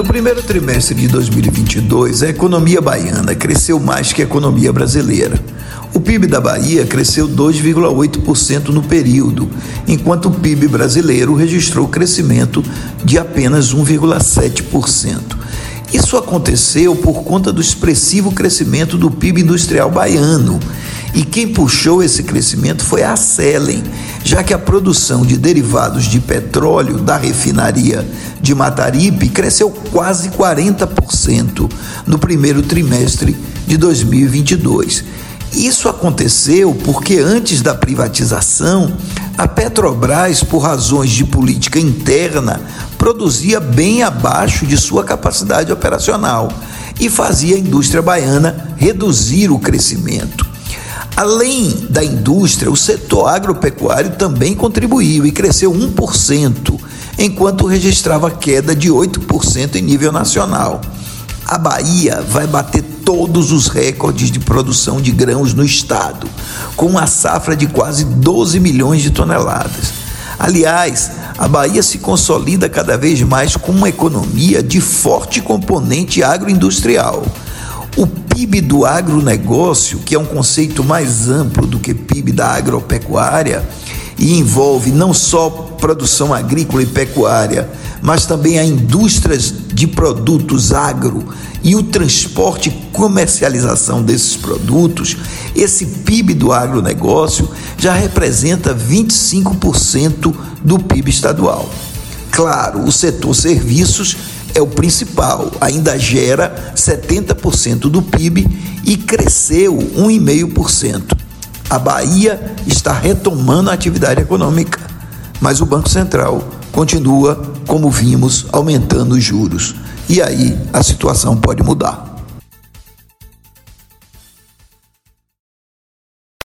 No primeiro trimestre de 2022, a economia baiana cresceu mais que a economia brasileira. O PIB da Bahia cresceu 2,8% no período, enquanto o PIB brasileiro registrou crescimento de apenas 1,7%. Isso aconteceu por conta do expressivo crescimento do PIB industrial baiano. E quem puxou esse crescimento foi a Selen, já que a produção de derivados de petróleo da refinaria de Mataripe cresceu quase 40% no primeiro trimestre de 2022. Isso aconteceu porque antes da privatização, a Petrobras, por razões de política interna, produzia bem abaixo de sua capacidade operacional e fazia a indústria baiana reduzir o crescimento. Além da indústria, o setor agropecuário também contribuiu e cresceu 1%, enquanto registrava queda de 8% em nível nacional. A Bahia vai bater todos os recordes de produção de grãos no estado, com uma safra de quase 12 milhões de toneladas. Aliás, a Bahia se consolida cada vez mais como uma economia de forte componente agroindustrial. O PIB do agronegócio, que é um conceito mais amplo do que PIB da agropecuária, e envolve não só produção agrícola e pecuária, mas também a indústrias de produtos agro e o transporte e comercialização desses produtos, esse PIB do agronegócio já representa 25% do PIB estadual. Claro, o setor serviços é o principal, ainda gera 70% do PIB e cresceu 1,5%. A Bahia está retomando a atividade econômica, mas o Banco Central continua, como vimos, aumentando os juros. E aí a situação pode mudar.